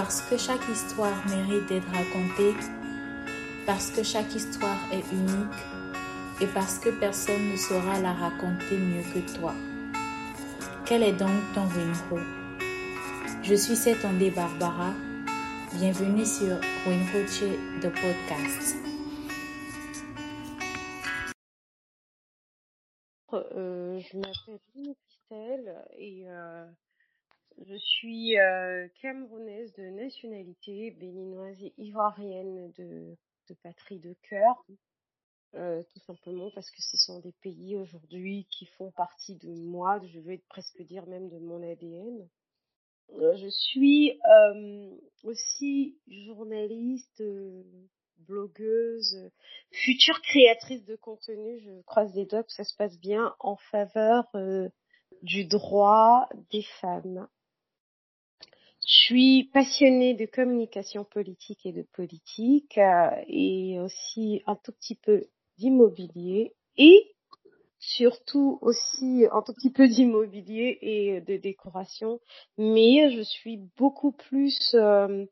Parce que chaque histoire mérite d'être racontée, parce que chaque histoire est unique et parce que personne ne saura la raconter mieux que toi. Quel est donc ton Winro Je suis Setondé Barbara. Bienvenue sur Winroche de podcast. Euh, je m'appelle et euh, je suis euh, camerounaise de nationalité, béninoise et ivoirienne de, patrie de cœur. Euh, tout simplement parce que ce sont des pays aujourd'hui qui font partie de moi, je veux presque dire même de mon ADN. Euh, je suis aussi journaliste, blogueuse, future créatrice de contenu. Je croise les doigts que ça se passe bien en faveur du droit des femmes. Je suis passionnée de communication politique et de politique et aussi un tout petit peu d'immobilier et surtout aussi un tout petit peu d'immobilier et de décoration, mais je suis beaucoup plus euh,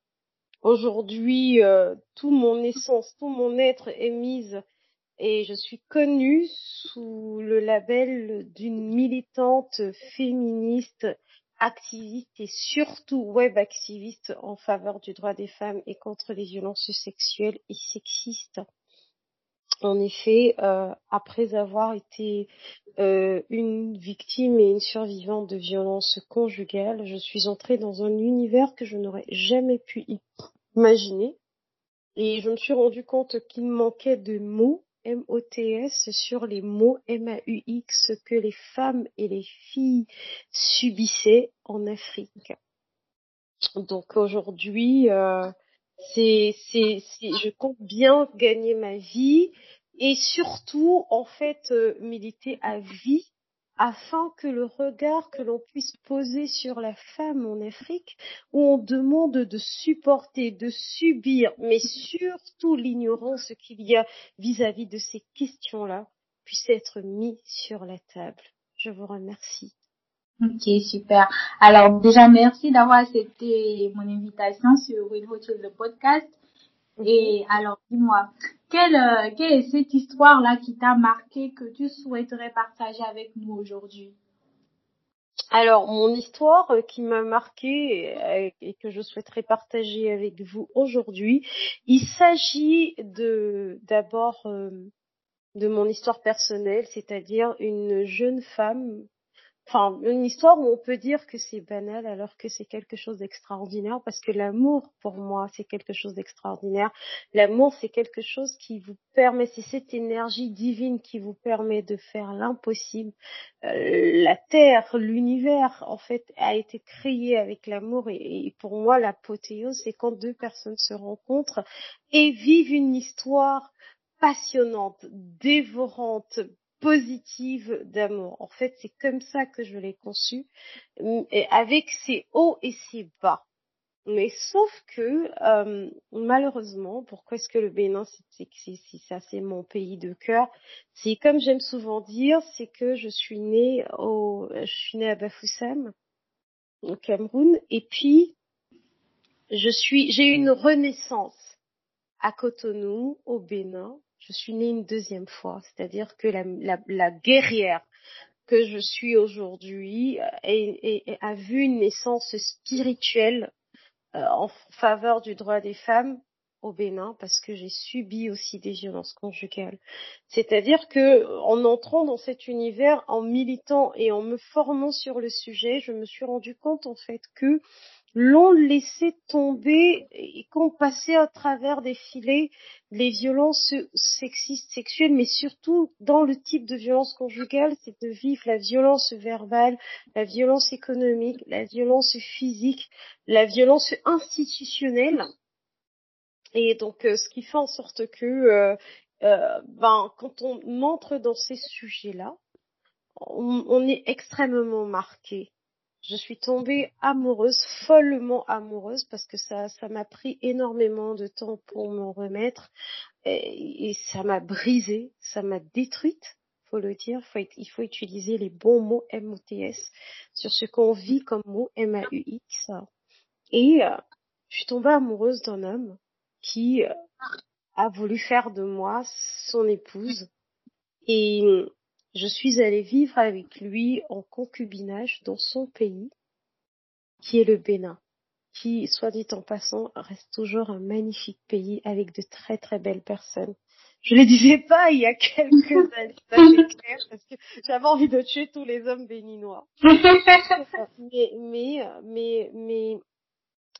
aujourd'hui euh, tout mon essence, tout mon être est mise et je suis connue sous le label d'une militante féministe activiste et surtout web activiste en faveur du droit des femmes et contre les violences sexuelles et sexistes. En effet, euh, après avoir été euh, une victime et une survivante de violences conjugales, je suis entrée dans un univers que je n'aurais jamais pu imaginer. Et je me suis rendu compte qu'il manquait de mots, M-O-T-S, sur les mots M-A-U-X que les femmes et les filles subissaient en Afrique. Donc aujourd'hui, euh, c'est, je compte bien gagner ma vie et surtout, en fait, euh, militer à vie afin que le regard que l'on puisse poser sur la femme en Afrique, où on demande de supporter, de subir, mais surtout l'ignorance qu'il y a vis-à-vis de ces questions-là, puisse être mis sur la table. Je vous remercie. Ok, super. Alors déjà, merci d'avoir accepté mon invitation sur Will le podcast. Et alors, dis-moi, quelle, euh, quelle est cette histoire-là qui t'a marqué que tu souhaiterais partager avec nous aujourd'hui? Alors, mon histoire euh, qui m'a marqué euh, et que je souhaiterais partager avec vous aujourd'hui, il s'agit de d'abord de mon histoire personnelle, c'est-à-dire une jeune femme enfin une histoire où on peut dire que c'est banal alors que c'est quelque chose d'extraordinaire parce que l'amour pour moi c'est quelque chose d'extraordinaire. L'amour c'est quelque chose qui vous permet, c'est cette énergie divine qui vous permet de faire l'impossible. Euh, la terre, l'univers en fait a été créé avec l'amour et, et pour moi l'apothéose c'est quand deux personnes se rencontrent et vivent une histoire passionnante, dévorante, positive d'amour. En fait, c'est comme ça que je l'ai conçu, et avec ses hauts et ses bas. Mais sauf que euh, malheureusement, pourquoi est-ce que le Bénin, c'est ça, c'est mon pays de cœur? C'est comme j'aime souvent dire, c'est que je suis née au, je suis née à Bafoussam, au Cameroun, et puis je suis, j'ai eu une renaissance à Cotonou, au Bénin, je suis née une deuxième fois, c'est-à-dire que la, guerrière que je suis aujourd'hui euh, a vu une naissance spirituelle euh, en faveur du droit des femmes au Bénin parce que j'ai subi aussi des violences conjugales. C'est-à-dire que en entrant dans cet univers, en militant et en me formant sur le sujet, je me suis rendu compte en fait que l'on laissait tomber et qu'on passait à travers des filets les violences sexistes, sexuelles, mais surtout dans le type de violence conjugale, c'est de vivre la violence verbale, la violence économique, la violence physique, la violence institutionnelle. Et donc, euh, ce qui fait en sorte que, euh, euh, ben, quand on entre dans ces sujets-là, on est extrêmement marqué je suis tombée amoureuse, follement amoureuse, parce que ça, ça m'a pris énormément de temps pour m'en remettre, et, ça m'a brisée, ça m'a détruite, faut le dire. Faut, il faut utiliser les bons mots M-O-T-S sur ce qu'on vit comme mot M-A-U-X. Et euh, je suis tombée amoureuse d'un homme qui euh, a voulu faire de moi son épouse et je suis allée vivre avec lui en concubinage dans son pays, qui est le Bénin, qui, soit dit en passant, reste toujours un magnifique pays avec de très très belles personnes. Je ne le disais pas il y a quelques années, clair, parce que j'avais envie de tuer tous les hommes béninois. mais, mais, mais, mais,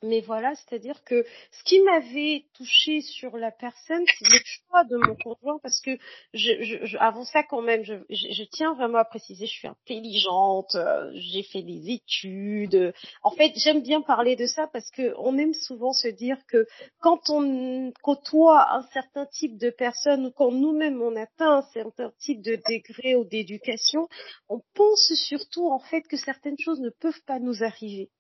mais voilà, c'est-à-dire que ce qui m'avait touché sur la personne, c'est le choix de mon conjoint, parce que je, je, avant ça quand même, je, je, tiens vraiment à préciser, je suis intelligente, euh, j'ai fait des études. En fait, j'aime bien parler de ça parce que on aime souvent se dire que quand on côtoie un certain type de personnes ou quand nous-mêmes on atteint un certain type de degré ou d'éducation, on pense surtout en fait que certaines choses ne peuvent pas nous arriver.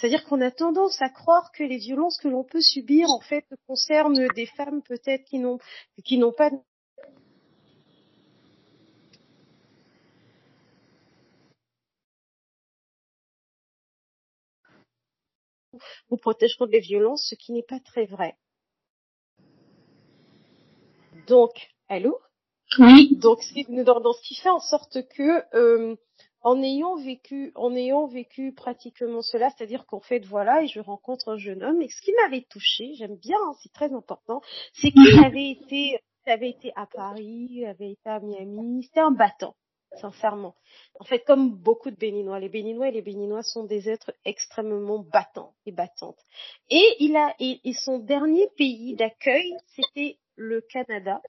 C'est-à-dire qu'on a tendance à croire que les violences que l'on peut subir, en fait, concernent des femmes peut-être qui n'ont, qui n'ont pas vous protège contre les violences, ce qui n'est pas très vrai. Donc, allô? Oui. Donc, dans, dans ce qui fait en sorte que euh, en ayant vécu, en ayant vécu pratiquement cela, c'est-à-dire qu'en fait, voilà, et je rencontre un jeune homme, et ce qui m'avait touché, j'aime bien, hein, c'est très important, c'est qu'il avait été, avait été à Paris, avait été à Miami, c'était un battant, sincèrement. En fait, comme beaucoup de Béninois, les Béninois et les Béninois sont des êtres extrêmement battants et battantes. Et il a, et, son dernier pays d'accueil, c'était le Canada.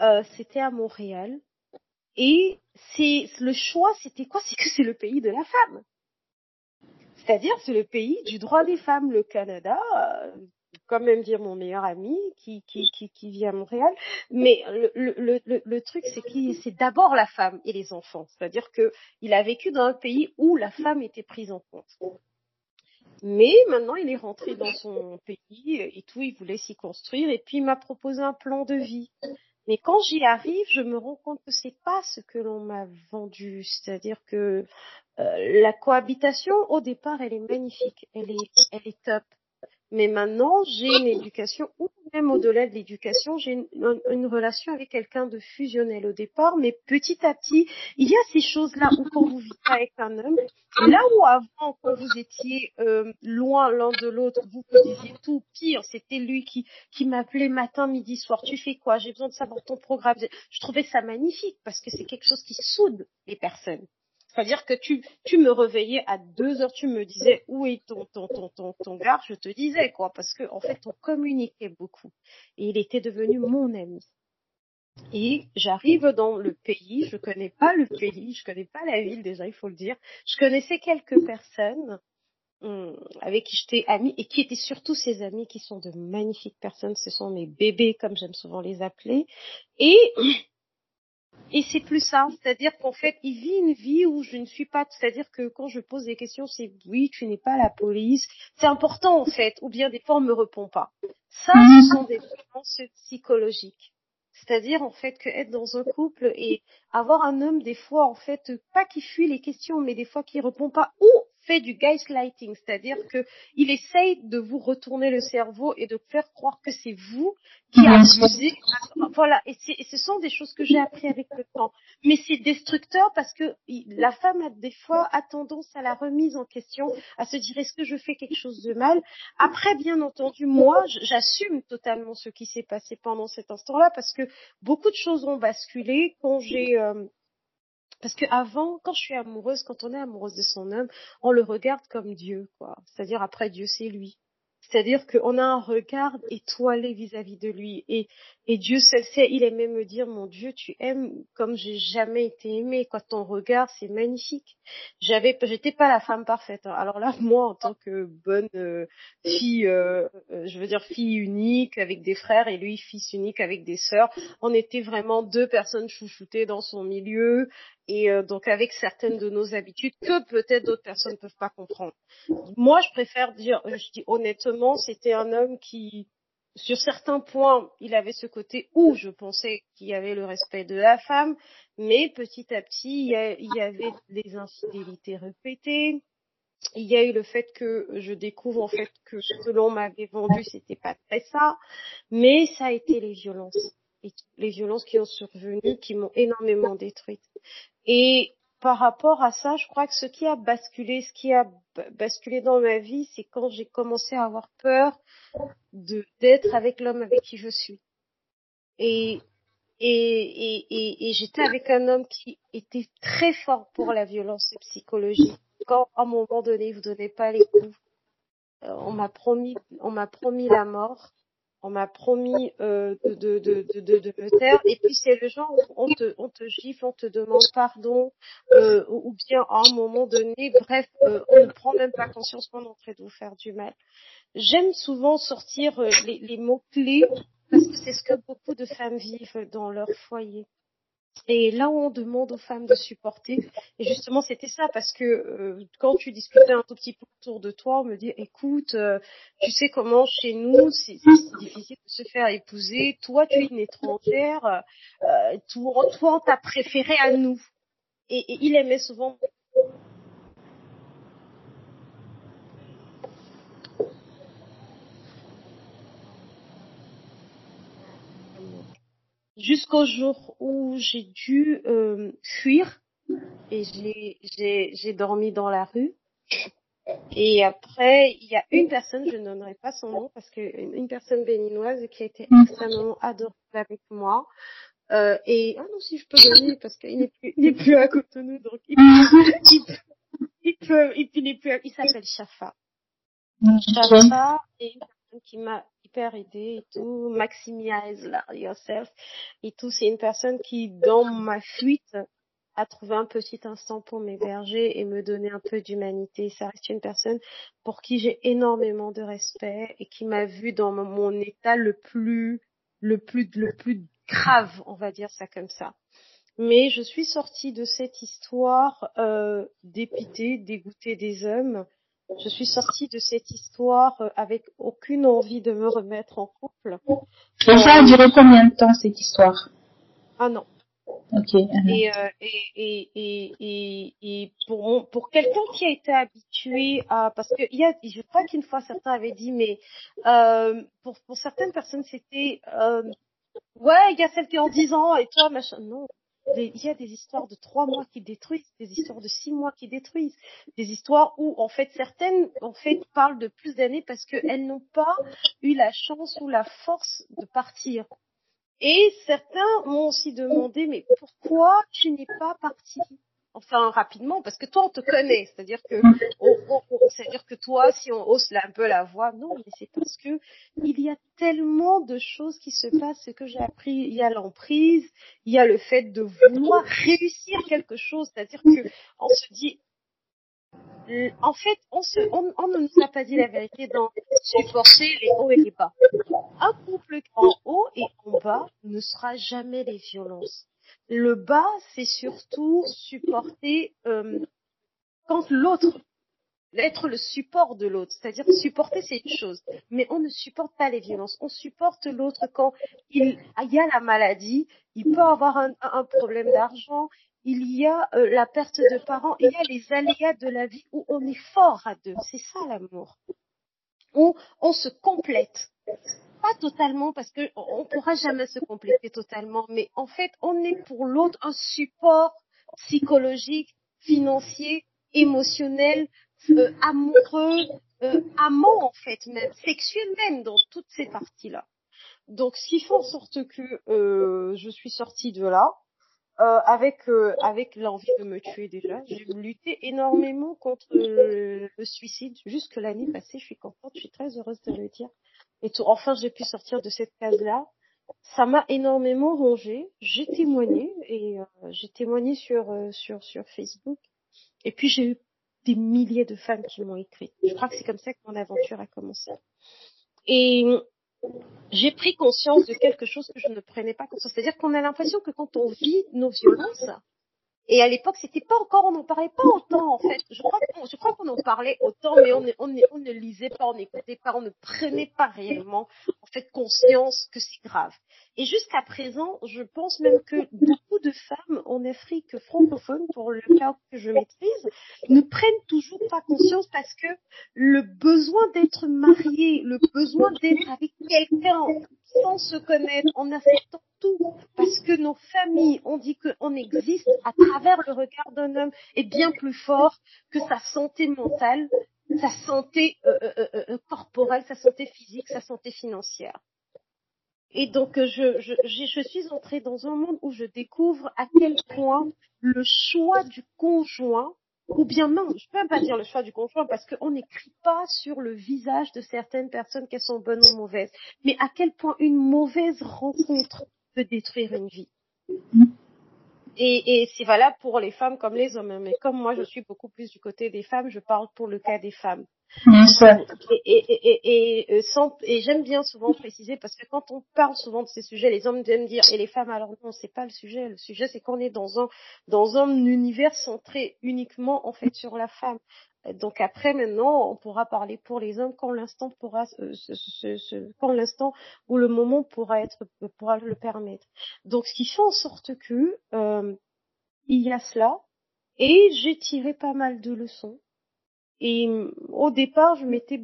Euh, c'était à Montréal. Et c'est le choix, c'était quoi? C'est que c'est le pays de la femme. C'est-à-dire, c'est le pays du droit des femmes, le Canada. Euh, quand même dire mon meilleur ami qui qui qui, qui vit à Montréal. Mais le le le, le truc, c'est qu'il c'est d'abord la femme et les enfants. C'est-à-dire que il a vécu dans un pays où la femme était prise en compte. Mais maintenant, il est rentré dans son pays et tout, il voulait s'y construire et puis il m'a proposé un plan de vie. Mais quand j'y arrive, je me rends compte que c'est pas ce que l'on m'a vendu. C'est-à-dire que euh, la cohabitation, au départ, elle est magnifique, elle est, elle est top. Mais maintenant, j'ai une éducation, ou au-delà de l'éducation, j'ai une, relation avec quelqu'un de fusionnel au départ, mais petit à petit, il y a ces choses-là où quand vous vivez avec un homme, là où avant, quand vous étiez euh, loin l'un de l'autre, vous vous disiez tout pire, c'était lui qui, qui m'appelait matin, midi, soir, tu fais quoi? J'ai besoin de savoir ton programme. Je trouvais ça magnifique parce que c'est quelque chose qui soude les personnes. C'est-à-dire que tu, tu me réveillais à deux heures, tu me disais où est ton, ton, ton, ton, ton gars, je te disais quoi, parce que en fait on communiquait beaucoup et il était devenu mon ami. Et j'arrive dans le pays, je connais pas le pays, je connais pas la ville déjà, il faut le dire. Je connaissais quelques personnes hum, avec qui j'étais amie et qui étaient surtout ces amis qui sont de magnifiques personnes. Ce sont mes bébés, comme j'aime souvent les appeler. Et et c'est plus ça, c'est-à-dire qu'en fait, il vit une vie où je ne suis pas, c'est-à-dire que quand je pose des questions, c'est oui, tu n'es pas la police. C'est important en fait, ou bien des fois on me répond pas. Ça, ce sont des violences psychologiques. C'est-à-dire en fait que être dans un couple et avoir un homme des fois en fait pas qui fuit les questions, mais des fois qui répond pas ou fait du gaslighting, c'est-à-dire que il essaye de vous retourner le cerveau et de faire croire que c'est vous qui abusez. Voilà, et, et, ce sont des choses que j'ai appris avec le temps. Mais c'est destructeur parce que la femme a des fois a tendance à la remise en question, à se dire est-ce que je fais quelque chose de mal? Après, bien entendu, moi, j'assume totalement ce qui s'est passé pendant cet instant-là parce que beaucoup de choses ont basculé quand j'ai euh, parce que avant, quand je suis amoureuse, quand on est amoureuse de son homme, on le regarde comme Dieu, quoi. C'est-à-dire après Dieu, c'est lui. C'est-à-dire qu'on a un regard étoilé vis-à-vis de lui. Et, et Dieu seul sait, il aimait me dire, mon Dieu, tu aimes comme j'ai jamais été aimée. Quand ton regard, c'est magnifique. J'avais, j'étais pas la femme parfaite. Hein. Alors là, moi, en tant que bonne euh, fille, euh, euh, je veux dire fille unique avec des frères et lui, fils unique avec des sœurs, on était vraiment deux personnes chouchoutées dans son milieu et euh, donc avec certaines de nos habitudes que peut-être d'autres personnes ne peuvent pas comprendre. Moi, je préfère dire, je dis honnêtement, c'était un homme qui, sur certains points, il avait ce côté où je pensais qu'il y avait le respect de la femme, mais petit à petit, il y, avait des infidélités répétées, il y a eu le fait que je découvre en fait que ce que l'on m'avait vendu c'était pas très ça, mais ça a été les violences, les violences qui ont survenu, qui m'ont énormément détruite. Et par rapport à ça, je crois que ce qui a basculé, ce qui a basculé dans ma vie, c'est quand j'ai commencé à avoir peur de d'être avec l'homme avec qui je suis. Et et, et, et, j'étais avec un homme qui était très fort pour la violence psychologique. Quand à un moment donné, vous donnez pas les coups, euh, on m'a promis, on m'a promis la mort, on m'a promis euh, de, de, de, de, me taire, et puis c'est le genre où on te, on te gifle, on te demande pardon, euh, ou bien à un moment donné, bref, euh, on ne prend même pas conscience qu'on est en train de vous faire du mal. J'aime souvent sortir les, les mots clés parce que c'est ce que beaucoup de femmes vivent dans leur foyer. Et là on demande aux femmes de supporter, et justement c'était ça, parce que euh, quand tu discutais un tout petit peu autour de toi, on me dit, écoute, euh, tu sais comment chez nous, c'est difficile de se faire épouser, toi tu es une étrangère, euh, toi, toi on t'a préféré à nous. Et, et il aimait souvent jusqu'au jour où j'ai dû euh, fuir et j'ai j'ai dormi dans la rue. Et après, il y a une personne, je ne donnerai pas son nom parce que une personne béninoise qui a été extrêmement adorable avec moi. Euh, et ah non si je peux donner parce qu'il n'est plus il n'est plus à Cotonou donc il peut il peut il, peut, il, plus il s'appelle Shafa. Shafa est une personne qui m'a hyper et tout, maximize yourself et tout. C'est une personne qui, dans ma fuite, a trouvé un petit instant pour m'héberger et me donner un peu d'humanité. Ça reste une personne pour qui j'ai énormément de respect et qui m'a vu dans mon état le plus, le plus, le plus grave, on va dire ça comme ça. Mais je suis sortie de cette histoire euh, dépitée, dégoûtée des hommes je suis sortie de cette histoire euh, avec aucune envie de me remettre en couple. Et ça a duré combien de temps cette histoire? Un an. Ok. Et, euh, et, et, et, et, pour pour quelqu'un qui a été habitué à parce que il y a je crois qu'une fois certains avaient dit mais euh, pour pour certaines personnes c'était euh, ouais il y a celle qui ont 10 ans et toi machin non il y a des histoires de trois mois qui détruisent, des histoires de six mois qui détruisent, des histoires où en fait certaines en fait parlent de plus d'années parce qu'elles n'ont pas eu la chance ou la force de partir. Et certains m'ont aussi demandé mais pourquoi tu n'es pas parti? Enfin rapidement, parce que toi on te connaît, c'est-à-dire que c'est-à-dire que toi, si on hausse un peu la voix, non, mais c'est parce que il y a tellement de choses qui se passent, ce que j'ai appris, il y a l'emprise, il y a le fait de vouloir réussir quelque chose, c'est-à-dire que on se dit en fait, on, se, on, on, ne nous a pas dit la vérité dans supporter les hauts et les bas. Un couple en haut et en bas ne sera jamais les violences. Le bas, c'est surtout supporter euh, quand l'autre, être le support de l'autre. C'est-à-dire supporter, c'est une chose, mais on ne supporte pas les violences. On supporte l'autre quand il, y a la maladie, il peut avoir un, un problème d'argent, il y a euh, la perte de parents, il y a les aléas de la vie où on est fort à deux. C'est ça l'amour. Où on se complète totalement parce que on pourra jamais se compléter totalement, mais en fait, on est pour l'autre un support psychologique, financier, émotionnel, euh, amoureux, euh, amant en fait même, sexuel même dans toutes ces parties-là. Donc, ce qui fait en sorte que euh, je suis sortie de là euh, avec avec l'envie de me tuer déjà. J'ai lutté énormément contre le, le suicide jusque l'année passée. Je suis contente, je suis très heureuse de le dire. Et enfin, j'ai pu sortir de cette case-là. Ça m'a énormément rongé. J'ai témoigné et euh, j'ai témoigné sur euh, sur sur Facebook. Et puis j'ai eu des milliers de femmes qui m'ont écrit. Je crois que c'est comme ça que mon aventure a commencé. Et j'ai pris conscience de quelque chose que je ne prenais pas conscience. C'est-à-dire qu'on a l'impression que quand on vit nos violences, et à l'époque, c'était pas encore, on n'en parlait pas autant en fait. Je crois qu'on, je crois qu'on en parlait autant, mais on, on, on ne lisait pas, on n'écoutait pas, on ne prenait pas réellement en fait conscience que c'est grave. Et jusqu'à présent, je pense même que beaucoup de femmes en Afrique francophone, pour le cas que je maîtrise, ne prennent toujours pas conscience parce que le besoin d'être mariée, le besoin d'être avec quelqu'un sans se connaître, en acceptant tout, parce que nos familles ont dit qu'on existe à travers le regard d'un homme est bien plus fort que sa santé mentale, sa santé euh, euh, euh, corporelle, sa santé physique, sa santé financière. Et donc, je, je, je, suis entrée dans un monde où je découvre à quel point le choix du conjoint, ou bien non, je peux même pas dire le choix du conjoint parce qu'on n'écrit pas sur le visage de certaines personnes qu'elles sont bonnes ou mauvaises, mais à quel point une mauvaise rencontre peut détruire une vie. Et, et c'est valable pour les femmes comme les hommes. Mais comme moi, je suis beaucoup plus du côté des femmes, je parle pour le cas des femmes. Et, et, et, et, euh, et j'aime bien souvent préciser parce que quand on parle souvent de ces sujets, les hommes aiment dire et les femmes alors non, c'est pas le sujet. Le sujet c'est qu'on est dans un dans un univers centré uniquement en fait sur la femme. Donc après maintenant, on pourra parler pour les hommes quand l'instant pourra se, quand l'instant ou le moment pourra être pourra le permettre. Donc ce qui fait en sorte que euh, il y a cela et j'ai tiré pas mal de leçons. Et au départ, je m'étais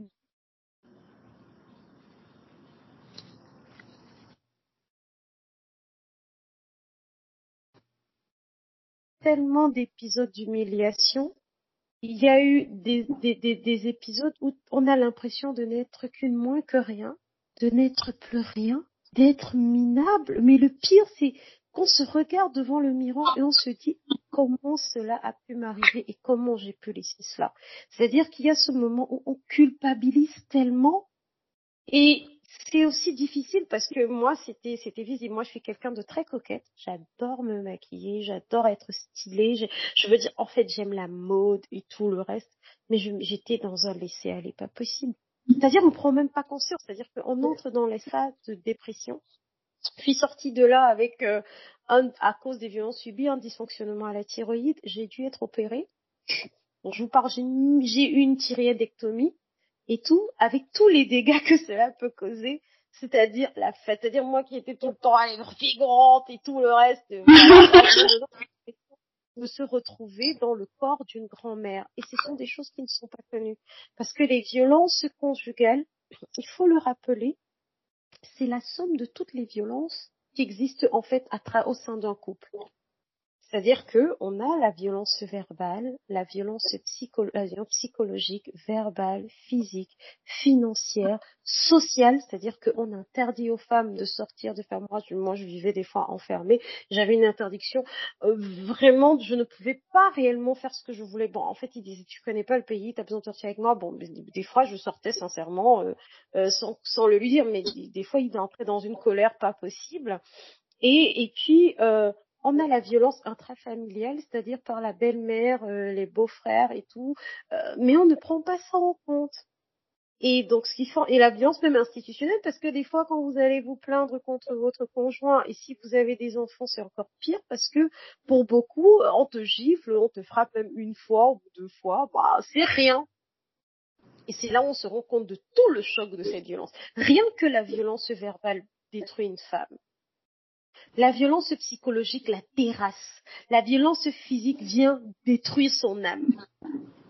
tellement d'épisodes d'humiliation il y a eu des, des, des, des épisodes où on a l'impression de n'être qu'une moins que rien, de n'être plus rien, d'être minable. Mais le pire, c'est qu'on se regarde devant le miroir et on se dit comment cela a pu m'arriver et comment j'ai pu laisser cela? C'est-à-dire qu'il y a ce moment où on culpabilise tellement et c'est aussi difficile parce que moi, c'était, c'était visible. Moi, je suis quelqu'un de très coquette. J'adore me maquiller, j'adore être stylée. Je, je, veux dire, en fait, j'aime la mode et tout le reste. Mais j'étais dans un laisser-aller pas possible. C'est-à-dire, on prend même pas conscience. C'est-à-dire qu'on entre dans les phases de dépression. Je suis sortie de là avec, euh, un, à cause des violences subies, un dysfonctionnement à la thyroïde. J'ai dû être opérée. Bon, je vous parle, j'ai eu une thyroïdectomie et tout, avec tous les dégâts que cela peut causer, c'est-à-dire la fête, c'est-à-dire moi qui étais tout le temps à figurantes et tout le reste, de se retrouver dans le corps d'une grand-mère. Et ce sont des choses qui ne sont pas connues. Parce que les violences conjugales, il faut le rappeler, c'est la somme de toutes les violences qui existent en fait à au sein d'un couple. C'est-à-dire que on a la violence verbale, la violence, psychologique, verbale, physique, financière, sociale, c'est-à-dire qu'on interdit aux femmes de sortir de faire moi, moi je vivais des fois enfermée, j'avais une interdiction euh, vraiment, je ne pouvais pas réellement faire ce que je voulais. Bon, en fait, ils disaient tu connais pas le pays, tu as besoin de sortir avec moi. Bon, des fois je sortais sincèrement euh, euh, sans, sans le lui dire, mais des fois il entrait dans une colère pas possible. Et, et puis euh, on a la violence intrafamiliale, c'est-à-dire par la belle-mère, euh, les beaux-frères et tout, euh, mais on ne prend pas ça en compte. Et donc ce qui fait et la violence même institutionnelle parce que des fois quand vous allez vous plaindre contre votre conjoint et si vous avez des enfants c'est encore pire parce que pour beaucoup on te gifle, on te frappe même une fois ou deux fois, bah c'est rien. Et c'est là où on se rend compte de tout le choc de cette violence. Rien que la violence verbale détruit une femme. La violence psychologique la terrasse. La violence physique vient détruire son âme.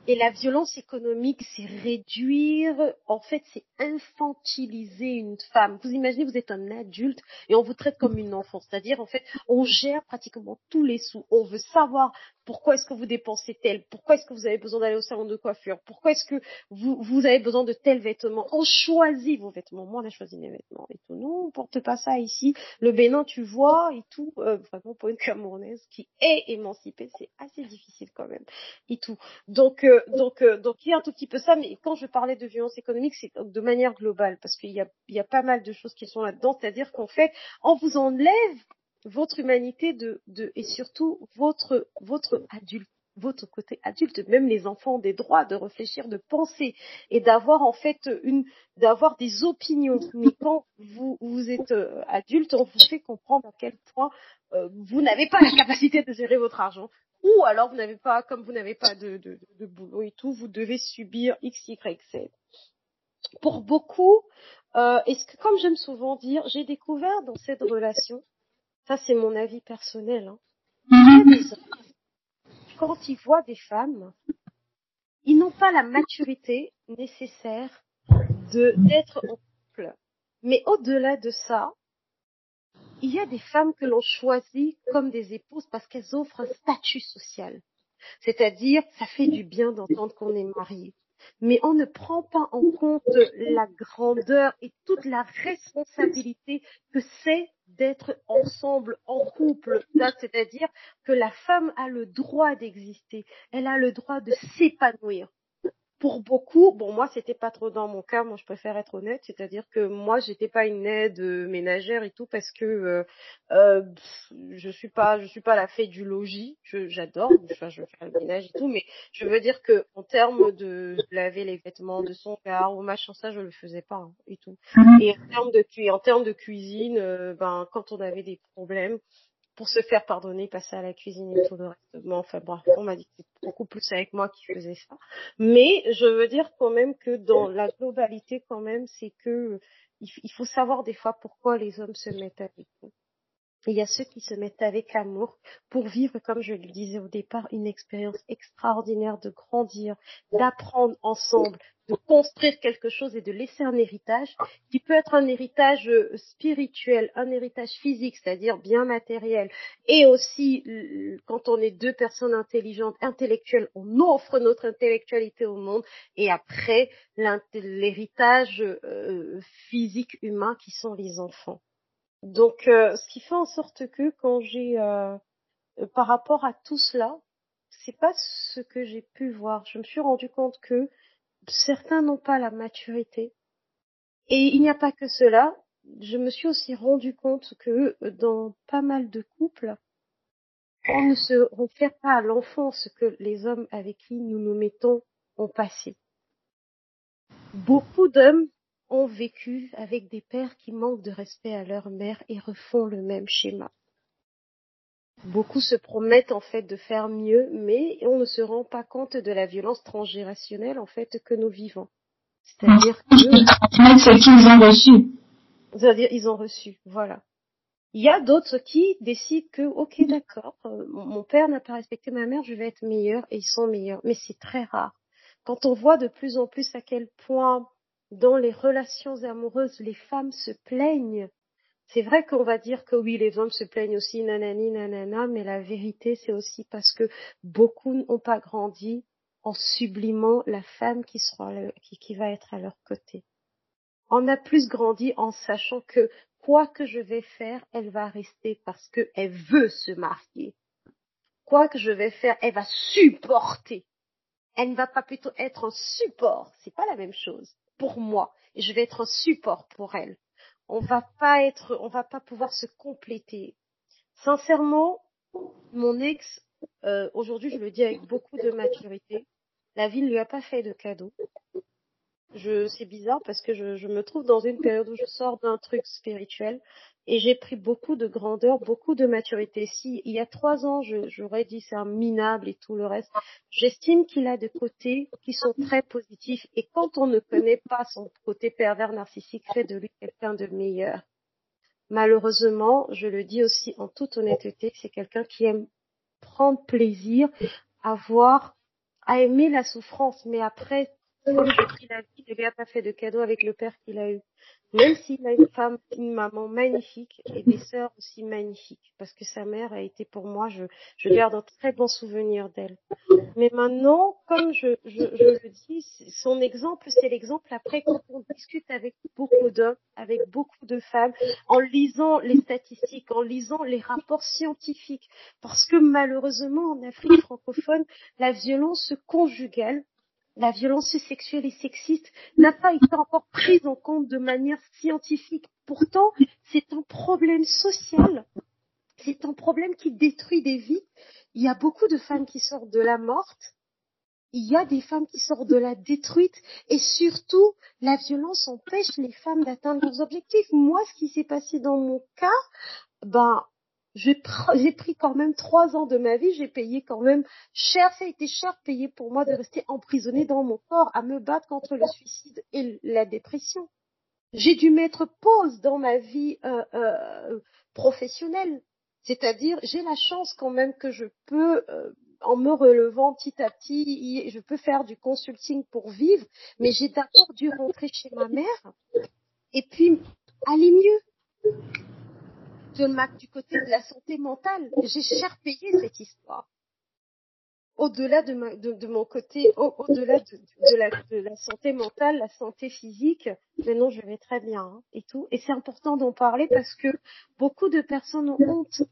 Et la violence économique, c'est réduire, en fait, c'est infantiliser une femme. Vous imaginez, vous êtes un adulte et on vous traite comme une enfant. C'est-à-dire, en fait, on gère pratiquement tous les sous. On veut savoir pourquoi est-ce que vous dépensez tel, pourquoi est-ce que vous avez besoin d'aller au salon de coiffure, pourquoi est-ce que vous, vous avez besoin de tels vêtements. On choisit vos vêtements. Moi, on a choisi mes vêtements et tout. Non, on porte pas ça ici. Le Bénin, tu vois, et tout. Euh, vraiment, pour une Camerounaise qui est émancipée, c'est assez difficile quand même. Et tout. Donc, euh, donc, euh, donc, il y a un tout petit peu ça, mais quand je parlais de violence économique, c'est de globale, parce qu'il y y a pas mal de choses qui sont là-dedans. C'est-à-dire qu'en fait, on vous enlève votre humanité de, et surtout votre, votre adulte votre côté adulte, même les enfants ont des droits de réfléchir, de penser et d'avoir en fait une, d'avoir des opinions. Mais quand vous, vous êtes euh, adulte, on vous fait comprendre à quel point euh, vous n'avez pas la capacité de gérer votre argent. Ou alors vous n'avez pas, comme vous n'avez pas de, de, de, boulot et tout, vous devez subir X, Y, Z. Pour beaucoup, euh, et ce que, comme j'aime souvent dire, j'ai découvert dans cette relation ça, c'est mon avis personnel. Hein. quand ils voient des femmes, ils n'ont pas la maturité nécessaire de d'être en couple. Mais au-delà de ça, il y a des femmes que l'on choisit comme des épouses parce qu'elles offrent un statut social. C'est-à-dire, ça fait du bien d'entendre qu'on est marié. Mais on ne prend pas en compte la grandeur et toute la responsabilité que c'est d'être ensemble, en couple. C'est-à-dire que la femme a le droit d'exister. Elle a le droit de s'épanouir pour beaucoup, bon moi c'était pas trop dans mon cas, moi je préfère être honnête, c'est-à-dire que moi j'étais pas une aide euh, ménagère et tout parce que euh, euh, je suis pas je suis pas la fée du logis, j'adore, enfin je fais le ménage et tout, mais je veux dire que en termes de laver les vêtements de son car ou machin ça je le faisais pas hein, et tout. Et en termes de en termes de cuisine, euh, ben quand on avait des problèmes, pour se faire pardonner, passer à la cuisine et tout le reste. Bon, enfin bref, on m'a dit que c'était beaucoup plus avec moi qui faisais ça. Mais je veux dire quand même que dans la globalité quand même, c'est que il faut savoir des fois pourquoi les hommes se mettent avec il y a ceux qui se mettent avec amour pour vivre, comme je le disais au départ, une expérience extraordinaire de grandir, d'apprendre ensemble, de construire quelque chose et de laisser un héritage qui peut être un héritage euh, spirituel, un héritage physique, c'est-à-dire bien matériel, et aussi quand on est deux personnes intelligentes, intellectuelles, on offre notre intellectualité au monde, et après l'héritage euh, physique humain qui sont les enfants. Donc, euh, ce qui fait en sorte que quand j'ai, euh, euh, par rapport à tout cela, c'est pas ce que j'ai pu voir. Je me suis rendu compte que certains n'ont pas la maturité. Et il n'y a pas que cela. Je me suis aussi rendu compte que dans pas mal de couples, on ne se réfère pas à l'enfance que les hommes avec qui nous nous mettons ont passé. Beaucoup d'hommes ont vécu avec des pères qui manquent de respect à leur mère et refont le même schéma. Beaucoup se promettent en fait de faire mieux, mais on ne se rend pas compte de la violence transgénérationnelle en fait que nous vivons. C'est-à-dire que ce qu'ils ont reçu. C'est-à-dire ils ont reçu, voilà. Il y a d'autres qui décident que ok d'accord, euh, mon père n'a pas respecté ma mère, je vais être meilleur et ils sont meilleurs, mais c'est très rare. Quand on voit de plus en plus à quel point dans les relations amoureuses, les femmes se plaignent. C'est vrai qu'on va dire que oui, les hommes se plaignent aussi, nanani, nanana, mais la vérité, c'est aussi parce que beaucoup n'ont pas grandi en sublimant la femme qui sera, qui, qui va être à leur côté. On a plus grandi en sachant que quoi que je vais faire, elle va rester parce qu'elle veut se marier. Quoi que je vais faire, elle va supporter. Elle ne va pas plutôt être un support. C'est pas la même chose pour moi et je vais être un support pour elle. On va pas être, on va pas pouvoir se compléter. Sincèrement, mon ex, euh, aujourd'hui, je le dis avec beaucoup de maturité, la vie ne lui a pas fait de cadeau. Je, c'est bizarre parce que je, je, me trouve dans une période où je sors d'un truc spirituel et j'ai pris beaucoup de grandeur, beaucoup de maturité. Si il y a trois ans, j'aurais dit c'est un minable et tout le reste, j'estime qu'il a des côtés qui sont très positifs et quand on ne connaît pas son côté pervers narcissique, fait de lui quelqu'un de meilleur. Malheureusement, je le dis aussi en toute honnêteté, c'est quelqu'un qui aime prendre plaisir à voir, à aimer la souffrance, mais après il a pas fait de cadeau avec le père qu'il a eu. Même s'il a une femme, une maman magnifique et des sœurs aussi magnifiques, parce que sa mère a été pour moi, je, je garde un très bon souvenir d'elle. Mais maintenant, comme je, je, je le dis, son exemple, c'est l'exemple après quand on discute avec beaucoup d'hommes, avec beaucoup de femmes, en lisant les statistiques, en lisant les rapports scientifiques, parce que malheureusement en Afrique francophone, la violence conjugale la violence sexuelle et sexiste n'a pas été encore prise en compte de manière scientifique. Pourtant, c'est un problème social. C'est un problème qui détruit des vies. Il y a beaucoup de femmes qui sortent de la morte. Il y a des femmes qui sortent de la détruite. Et surtout, la violence empêche les femmes d'atteindre leurs objectifs. Moi, ce qui s'est passé dans mon cas, ben, j'ai pris quand même trois ans de ma vie, j'ai payé quand même cher, ça a été cher payé pour moi de rester emprisonnée dans mon corps, à me battre contre le suicide et la dépression. J'ai dû mettre pause dans ma vie euh, euh, professionnelle C'est-à-dire, j'ai la chance quand même que je peux, euh, en me relevant petit à petit, je peux faire du consulting pour vivre, mais j'ai d'abord dû rentrer chez ma mère et puis aller mieux. De du côté de la santé mentale, j'ai cher payé cette histoire au-delà de, de, mon côté, au-delà de, la, de, la, santé mentale, la santé physique, maintenant je vais très bien hein, et tout. Et c'est important d'en parler parce que beaucoup de personnes ont honte.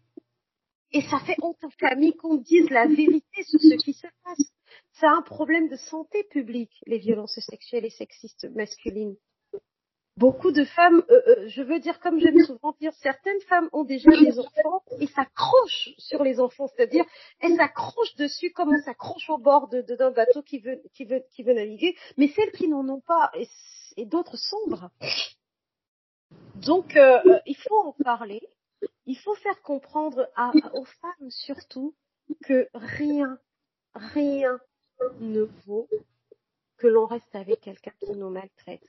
Et ça fait honte aux familles qu'on dise la vérité sur ce qui se passe. C'est un problème de santé publique, les violences sexuelles et sexistes masculines beaucoup de femmes, euh, euh, je veux dire comme j'aime souvent dire, certaines femmes ont déjà des enfants et s'accrochent sur les enfants, c'est-à-dire elles s'accrochent dessus comme on s'accroche au bord d'un de, bateau qui veut, naviguer, mais celles qui n'en ont pas et, d'autres sombres. Donc euh, il faut en parler, il faut faire comprendre aux femmes surtout que rien, rien ne vaut que l'on reste avec quelqu'un qui nous maltraite.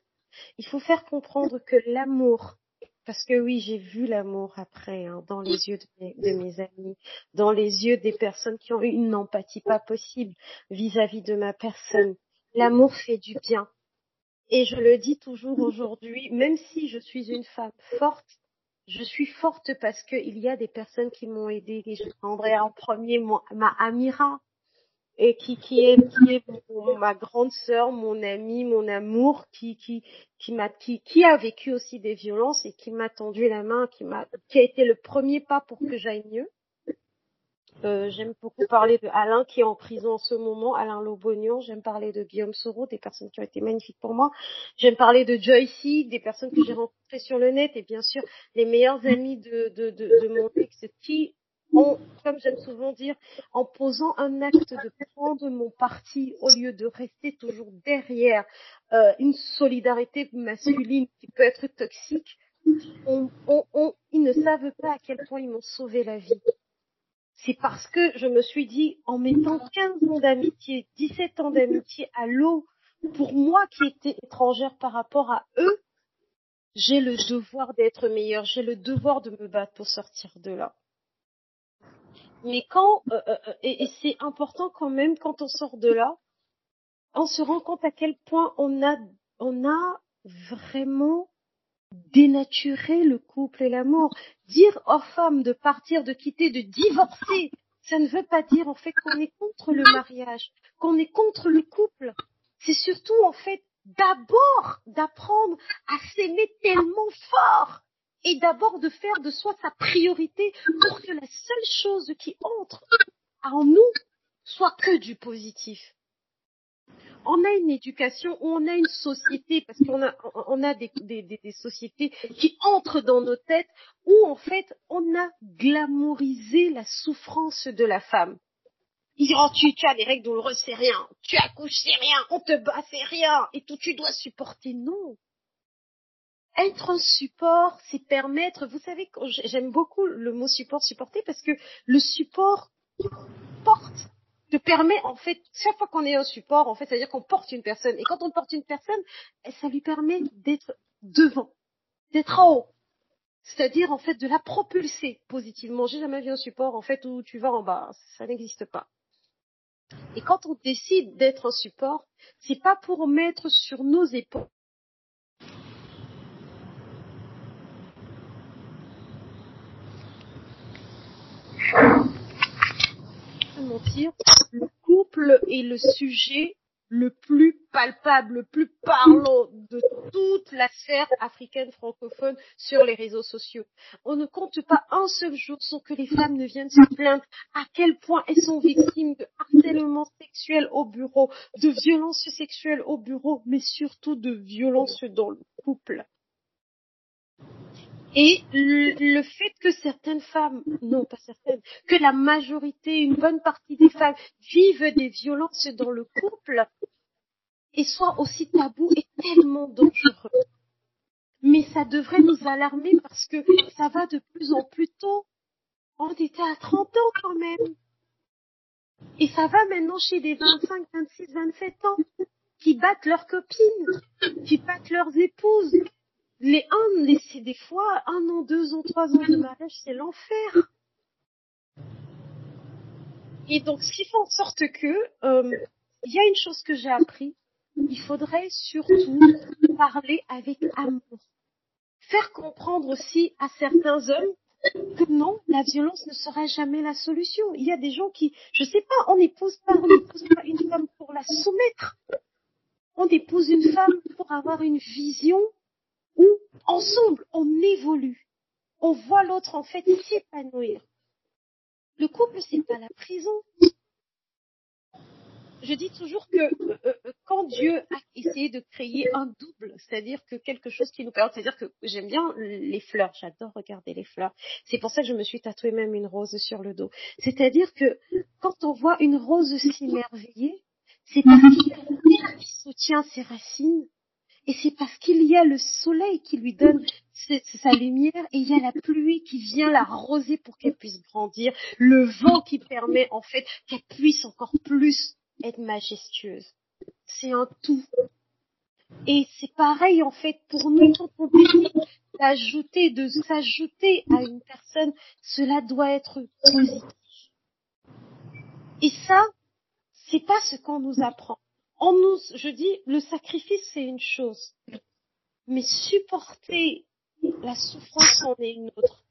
Il faut faire comprendre que l'amour, parce que oui, j'ai vu l'amour après, hein, dans les yeux de mes, amis, dans les yeux des personnes qui ont eu une empathie pas possible vis-à-vis de ma personne. L'amour fait du bien. Et je le dis toujours aujourd'hui, même si je suis une femme forte, je suis forte parce qu'il y a des personnes qui m'ont aidée et je prendrai en premier ma Amira, et qui, qui est, qui est ma grande sœur, mon amie, mon amour, qui, qui, qui m'a, qui, qui a vécu aussi des violences et qui m'a tendu la main, qui m'a, qui a été le premier pas pour que j'aille mieux. Euh, j'aime beaucoup parler de Alain qui est en prison en ce moment, Alain Lobognon. J'aime parler de Guillaume Soro, des personnes qui ont été magnifiques pour moi. J'aime parler de Joycey, des personnes que j'ai rencontrées sur le net et bien sûr les meilleurs amis de, de, de, de mon ex qui comme j'aime souvent dire, en posant un acte de prendre mon parti au lieu de rester toujours derrière euh, une solidarité masculine qui peut être toxique, on, on, ils ne savent pas à quel point ils m'ont sauvé la vie. C'est parce que je me suis dit, en mettant 15 ans d'amitié, 17 ans d'amitié à l'eau, pour moi qui étais étrangère par rapport à eux, j'ai le devoir d'être meilleure, j'ai le devoir de me battre pour sortir de là. Mais quand euh, euh, euh, et, c'est important quand même quand on sort de là, on se rend compte à quel point on a on a vraiment dénaturé le couple et l'amour. Dire aux femmes de partir, de quitter, de divorcer, ça ne veut pas dire en fait qu'on est contre le mariage, qu'on est contre le couple. C'est surtout en fait d'abord d'apprendre à s'aimer tellement fort et d'abord de faire de soi sa priorité pour que la seule chose qui entre en nous soit que du positif. On a une éducation on a une société, parce qu'on a, on a des, des, des, sociétés qui entrent dans nos têtes où en fait on a glamourisé la souffrance de la femme. Oh, tu, tu as des règles douloureuses, c'est rien. Tu accouches, c'est rien. On te bat, c'est rien. Et tout, tu dois supporter. Non être un support, c'est permettre, vous savez, j'aime beaucoup le mot support, supporter, parce que le support porte, te permet, en fait, chaque fois qu'on est un support, en fait, c'est-à-dire qu'on porte une personne. Et quand on porte une personne, ça lui permet d'être devant, d'être en haut. C'est-à-dire, en fait, de la propulser positivement. J'ai jamais vu un support, en fait, où tu vas en bas. Ça n'existe pas. Et quand on décide d'être un support, c'est pas pour mettre sur nos épaules le couple est le sujet le plus palpable, le plus parlant de toute la sphère africaine francophone sur les réseaux sociaux. On ne compte pas un seul jour sans que les femmes ne viennent se plaindre à quel point elles sont victimes de harcèlement sexuel au bureau, de violences sexuelles au bureau, mais surtout de violences dans le couple. Et le fait que certaines femmes, non pas certaines, que la majorité, une bonne partie des femmes vivent des violences dans le couple et soit aussi tabou est tellement dangereux. Mais ça devrait nous alarmer parce que ça va de plus en plus tôt. On était à 30 ans quand même. Et ça va maintenant chez des 25, 26, 27 ans qui battent leurs copines, qui battent leurs épouses, les un, c'est des fois un an, deux ans, trois ans de mariage, c'est l'enfer. Et donc, ce qui fait en sorte que, euh, il y a une chose que j'ai appris, il faudrait surtout parler avec amour. Faire comprendre aussi à certains hommes que non, la violence ne sera jamais la solution. Il y a des gens qui, je sais pas, on n'épouse pas, on n'épouse pas une femme pour la soumettre. On épouse une femme pour avoir une vision où, ensemble, on évolue. On voit l'autre, en fait, s'épanouir. Le couple, c'est pas la prison je dis toujours que euh, euh, quand Dieu a essayé de créer un double, c'est-à-dire que quelque chose qui nous permet, c'est-à-dire que j'aime bien les fleurs, j'adore regarder les fleurs. C'est pour ça que je me suis tatoué même une rose sur le dos. C'est-à-dire que quand on voit une rose s'émerveiller, c'est parce qu'il y a qui soutient ses racines et c'est parce qu'il y a le soleil qui lui donne sa lumière et il y a la pluie qui vient l'arroser pour qu'elle puisse grandir, le vent qui permet en fait qu'elle puisse encore plus être majestueuse. C'est un tout. Et c'est pareil en fait pour nous quand on décide d'ajouter, de s'ajouter à une personne, cela doit être positif. Et ça, c'est pas ce qu'on nous apprend. On nous, je dis, le sacrifice c'est une chose, mais supporter la souffrance en est une autre.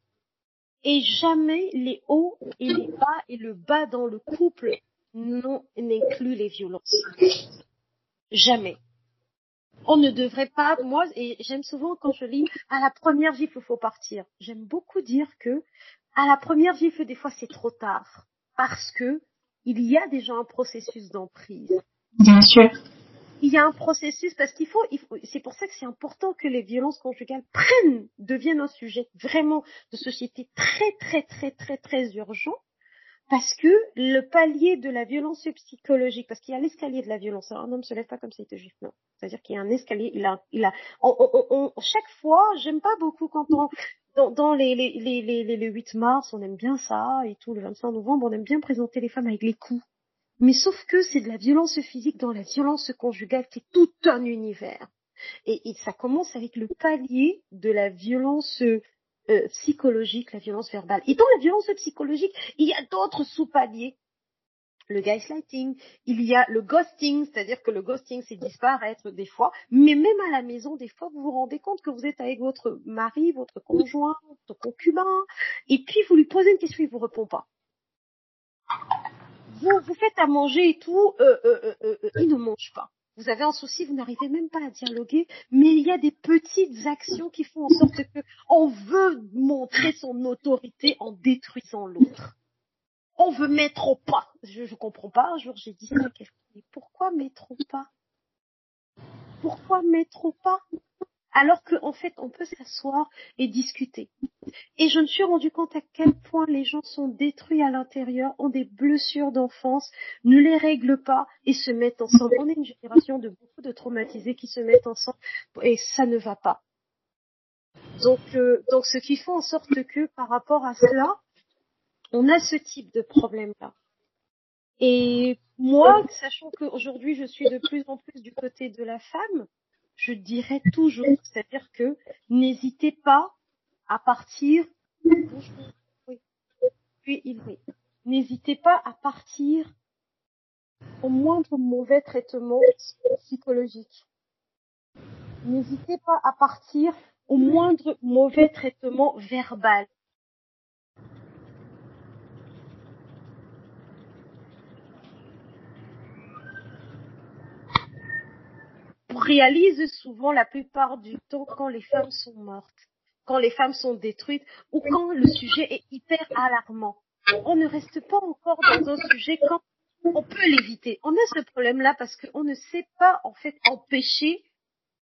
Et jamais les hauts et les bas et le bas dans le couple n'inclut les violences. Jamais. On ne devrait pas, moi, et j'aime souvent quand je lis, à la première gifle, il faut partir. J'aime beaucoup dire que, à la première gifle, des fois, c'est trop tard. Parce que, il y a déjà un processus d'emprise. Bien sûr. Il y a un processus parce qu'il faut, faut c'est pour ça que c'est important que les violences conjugales prennent, deviennent un sujet vraiment de société très, très, très, très, très urgent parce que le palier de la violence psychologique, parce qu'il y a l'escalier de la violence. un homme se lève pas comme ça, il te gifle, non. C'est-à-dire qu'il y a un escalier, il a, il a, chaque fois, j'aime pas beaucoup quand on, dans, dans les, les, les, les, le 8 mars, on aime bien ça, et tout, le 25 novembre, on aime bien présenter les femmes avec les coups. Mais sauf que c'est de la violence physique dans la violence conjugale qui est tout un univers. Et, et ça commence avec le palier de la violence euh, psychologique, la violence verbale. Et dans la violence psychologique, il y a d'autres sous-paliers. Le gaslighting, il y a le ghosting, c'est-à-dire que le ghosting, c'est disparaître des fois, mais même à la maison, des fois, vous vous rendez compte que vous êtes avec votre mari, votre conjoint, votre concubin, et puis vous lui posez une question, il vous répond pas. Vous, vous faites à manger et tout, euh, euh, euh, euh il ne mange pas vous avez un souci, vous n'arrivez même pas à dialoguer, mais il y a des petites actions qui font en sorte que on veut montrer son autorité en détruisant l'autre. On veut mettre au pas. Je, je comprends pas. Un jour, j'ai dit ça à quelqu'un. Pourquoi mettre au pas? Pourquoi mettre au pas? Alors qu'en fait on peut s'asseoir et discuter. Et je me suis rendu compte à quel point les gens sont détruits à l'intérieur, ont des blessures d'enfance, ne les règlent pas et se mettent ensemble. On est une génération de beaucoup de traumatisés qui se mettent ensemble et ça ne va pas. Donc, euh, donc ce qui fait en sorte que par rapport à cela, on a ce type de problème-là. Et moi, sachant qu'aujourd'hui je suis de plus en plus du côté de la femme, je dirais toujours, c'est-à-dire que n'hésitez pas à partir. N'hésitez pas à partir au moindre mauvais traitement psychologique. N'hésitez pas à partir au moindre mauvais traitement verbal. Réalise souvent la plupart du temps quand les femmes sont mortes, quand les femmes sont détruites ou quand le sujet est hyper alarmant. On ne reste pas encore dans un sujet quand on peut l'éviter. On a ce problème-là parce qu'on ne sait pas en fait empêcher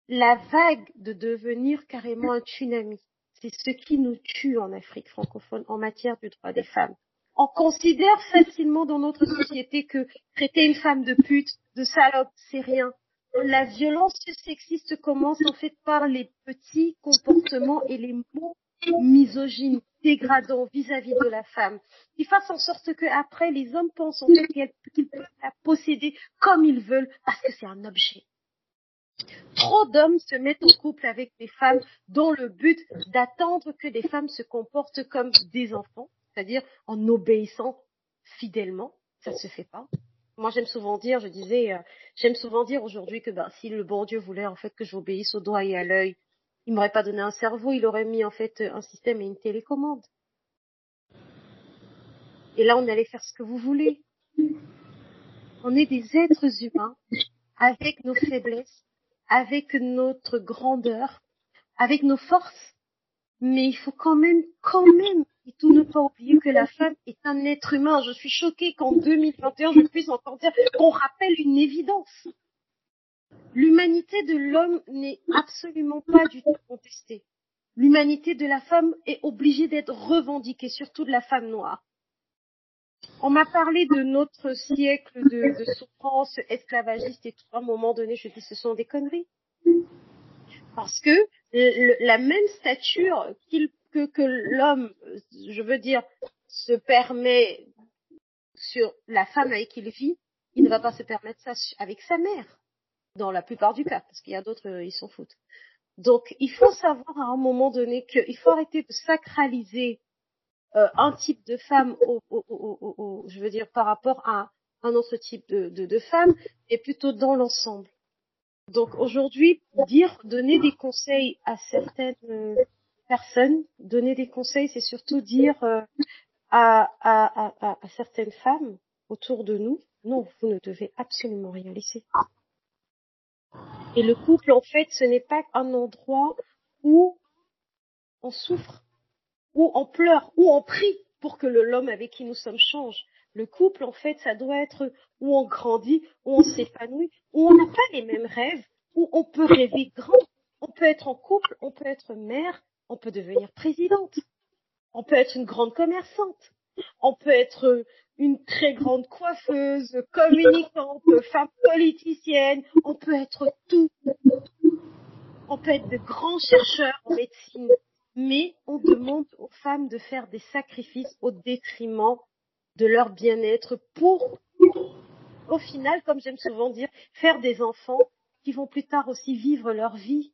la vague de devenir carrément un tsunami. C'est ce qui nous tue en Afrique francophone en matière du droit des femmes. On considère facilement dans notre société que traiter une femme de pute, de salope, c'est rien la violence sexiste commence en fait par les petits comportements et les mots misogynes, dégradants vis-à-vis de la femme, qui fassent en sorte que après les hommes pensent en qu'ils peuvent la posséder comme ils veulent parce que c'est un objet. Trop d'hommes se mettent en couple avec des femmes dans le but d'attendre que des femmes se comportent comme des enfants, c'est-à-dire en obéissant fidèlement, ça ne se fait pas. Moi, j'aime souvent dire, je disais, euh, j'aime souvent dire aujourd'hui que ben, si le bon Dieu voulait en fait que j'obéisse au doigt et à l'œil, il m'aurait pas donné un cerveau, il aurait mis en fait un système et une télécommande. Et là, on allait faire ce que vous voulez. On est des êtres humains avec nos faiblesses, avec notre grandeur, avec nos forces. Mais il faut quand même, quand même, et tout ne pas oublier que la femme est un être humain. Je suis choquée qu'en 2021, je puisse encore dire qu'on rappelle une évidence. L'humanité de l'homme n'est absolument pas du tout contestée. L'humanité de la femme est obligée d'être revendiquée, surtout de la femme noire. On m'a parlé de notre siècle de, souffrance esclavagiste et tout. À un moment donné, je dis ce sont des conneries. Parce que la même stature que, que l'homme, je veux dire, se permet sur la femme avec qui il vit, il ne va pas se permettre ça avec sa mère, dans la plupart du cas, parce qu'il y a d'autres, euh, ils s'en foutent. Donc, il faut savoir à un moment donné qu'il faut arrêter de sacraliser euh, un type de femme, je veux dire, par rapport à un autre type de, de, femme, et plutôt dans l'ensemble. Donc aujourd'hui, dire, donner des conseils à certaines euh, personnes, donner des conseils, c'est surtout dire euh, à, à, à, à, certaines femmes autour de nous, non, vous ne devez absolument rien laisser. Et le couple, en fait, ce n'est pas un endroit où on souffre, où on pleure, où on prie pour que l'homme avec qui nous sommes change. Le couple, en fait, ça doit être où on grandit, où on s'épanouit, où on n'a pas les mêmes rêves, où on peut rêver grand. On peut être en couple, on peut être mère, on peut devenir présidente. On peut être une grande commerçante. On peut être une très grande coiffeuse, communicante, femme politicienne. On peut être tout. On peut être de grands chercheurs en médecine. Mais on demande aux femmes de faire des sacrifices au détriment de leur bien-être pour, au final, comme j'aime souvent dire, faire des enfants qui vont plus tard aussi vivre leur vie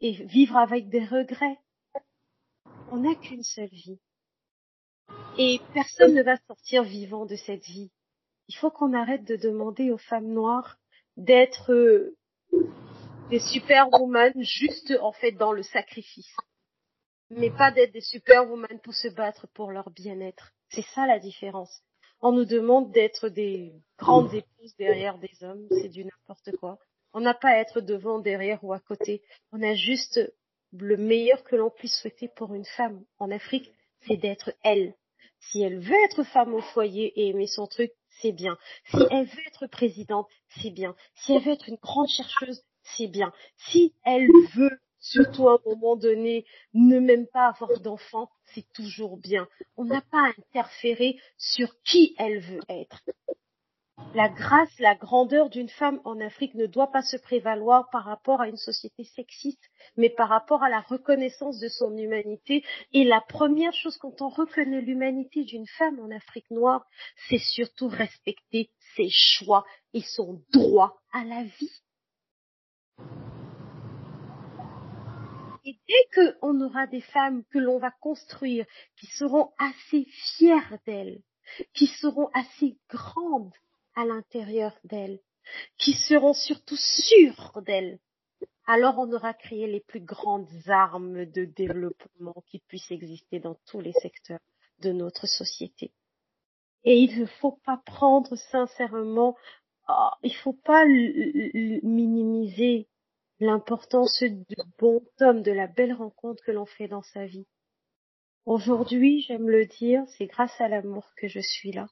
et vivre avec des regrets. On n'a qu'une seule vie. Et personne ne va sortir vivant de cette vie. Il faut qu'on arrête de demander aux femmes noires d'être euh, des superwoman juste en fait dans le sacrifice. Mais pas d'être des superwoman pour se battre pour leur bien-être. C'est ça la différence. On nous demande d'être des grandes épouses derrière des hommes, c'est du n'importe quoi. On n'a pas à être devant, derrière ou à côté. On a juste le meilleur que l'on puisse souhaiter pour une femme en Afrique, c'est d'être elle. Si elle veut être femme au foyer et aimer son truc, c'est bien. Si elle veut être présidente, c'est bien. Si elle veut être une grande chercheuse, c'est bien. Si elle veut surtout à un moment donné, ne même pas avoir d'enfant, c'est toujours bien. On n'a pas à interférer sur qui elle veut être. La grâce, la grandeur d'une femme en Afrique ne doit pas se prévaloir par rapport à une société sexiste, mais par rapport à la reconnaissance de son humanité. Et la première chose quand on reconnaît l'humanité d'une femme en Afrique noire, c'est surtout respecter ses choix et son droit à la vie. Et dès qu'on aura des femmes que l'on va construire, qui seront assez fières d'elles, qui seront assez grandes à l'intérieur d'elles, qui seront surtout sûres d'elles, alors on aura créé les plus grandes armes de développement qui puissent exister dans tous les secteurs de notre société. Et il ne faut pas prendre sincèrement, oh, il ne faut pas minimiser l'importance du bon homme, de la belle rencontre que l'on fait dans sa vie. Aujourd'hui, j'aime le dire, c'est grâce à l'amour que je suis là.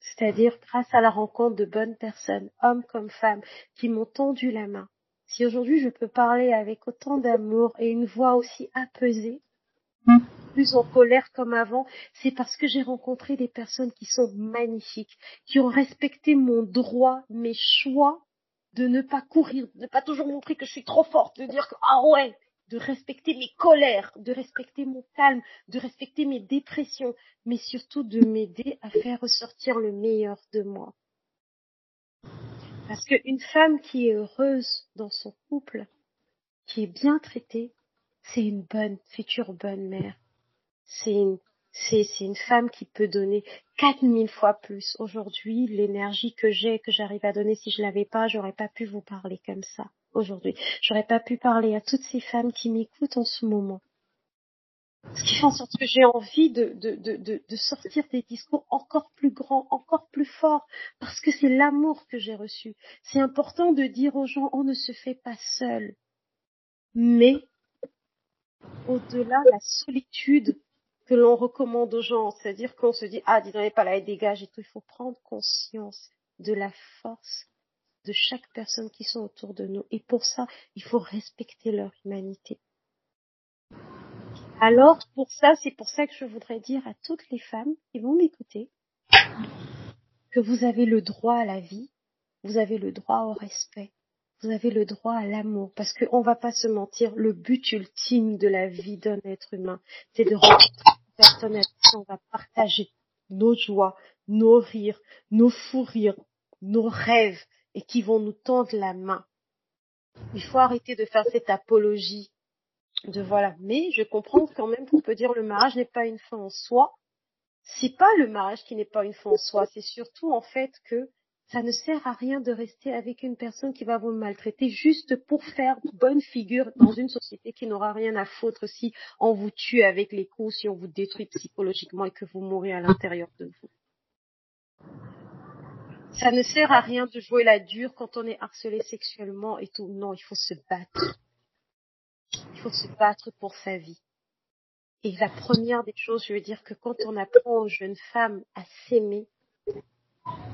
C'est-à-dire grâce à la rencontre de bonnes personnes, hommes comme femmes, qui m'ont tendu la main. Si aujourd'hui je peux parler avec autant d'amour et une voix aussi apaisée, plus en colère comme avant, c'est parce que j'ai rencontré des personnes qui sont magnifiques, qui ont respecté mon droit, mes choix de ne pas courir, de ne pas toujours montrer que je suis trop forte, de dire que ah ouais, de respecter mes colères, de respecter mon calme, de respecter mes dépressions, mais surtout de m'aider à faire ressortir le meilleur de moi. Parce qu'une femme qui est heureuse dans son couple, qui est bien traitée, c'est une bonne, future bonne mère. C'est une, c'est une femme qui peut donner 4000 fois plus. Aujourd'hui, l'énergie que j'ai, que j'arrive à donner, si je l'avais pas, j'aurais pas pu vous parler comme ça aujourd'hui. J'aurais pas pu parler à toutes ces femmes qui m'écoutent en ce moment. Ce qui fait en sorte que j'ai envie de, de, de, de, sortir des discours encore plus grands, encore plus forts, parce que c'est l'amour que j'ai reçu. C'est important de dire aux gens, on ne se fait pas seul. Mais, au-delà, la solitude que l'on recommande aux gens, c'est-à-dire qu'on se dit, ah, dis donc, pas là, et dégage et tout, il faut prendre conscience de la force de chaque personne qui sont autour de nous. Et pour ça, il faut respecter leur humanité. Alors, pour ça, c'est pour ça que je voudrais dire à toutes les femmes qui vont m'écouter que vous avez le droit à la vie, vous avez le droit au respect, vous avez le droit à l'amour, parce qu'on va pas se mentir, le but ultime de la vie d'un être humain, c'est de rencontrer une personne avec qui on va partager nos joies, nos rires, nos fous rires, nos rêves, et qui vont nous tendre la main. Il faut arrêter de faire cette apologie de voilà. Mais je comprends quand même qu'on peut dire le mariage n'est pas une fin en soi. C'est pas le mariage qui n'est pas une fin en soi. C'est surtout en fait que ça ne sert à rien de rester avec une personne qui va vous maltraiter juste pour faire bonne figure dans une société qui n'aura rien à foutre si on vous tue avec les coups, si on vous détruit psychologiquement et que vous mourrez à l'intérieur de vous. Ça ne sert à rien de jouer la dure quand on est harcelé sexuellement et tout. Non, il faut se battre. Il faut se battre pour sa vie. Et la première des choses, je veux dire que quand on apprend aux jeunes femmes à s'aimer,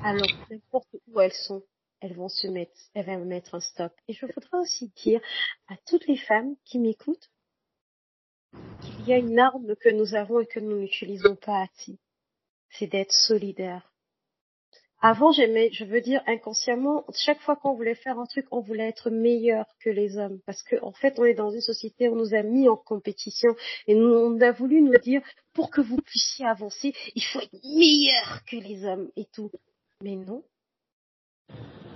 alors n'importe où elles sont, elles vont se mettre, elles vont mettre un stop. Et je voudrais aussi dire à toutes les femmes qui m'écoutent qu'il y a une arme que nous avons et que nous n'utilisons pas assez. C'est d'être solidaire avant, j'aimais, je veux dire inconsciemment, chaque fois qu'on voulait faire un truc, on voulait être meilleur que les hommes, parce qu'en en fait, on est dans une société on nous a mis en compétition et on a voulu nous dire pour que vous puissiez avancer, il faut être meilleur que les hommes et tout. Mais non.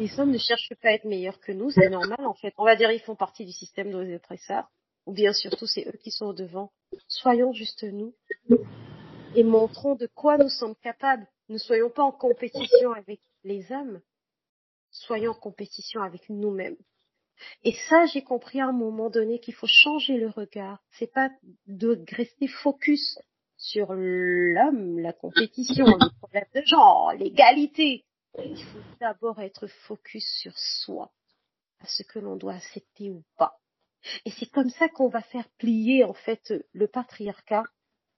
Les hommes ne cherchent pas à être meilleurs que nous, c'est normal en fait. On va dire ils font partie du système de nos oppresseurs, ou bien surtout c'est eux qui sont au devant. Soyons juste nous et montrons de quoi nous sommes capables ne soyons pas en compétition avec les hommes, soyons en compétition avec nous-mêmes. Et ça, j'ai compris à un moment donné qu'il faut changer le regard. C'est pas de rester focus sur l'homme, la compétition, les problèmes de genre, l'égalité. Il faut d'abord être focus sur soi, à ce que l'on doit accepter ou pas. Et c'est comme ça qu'on va faire plier en fait le patriarcat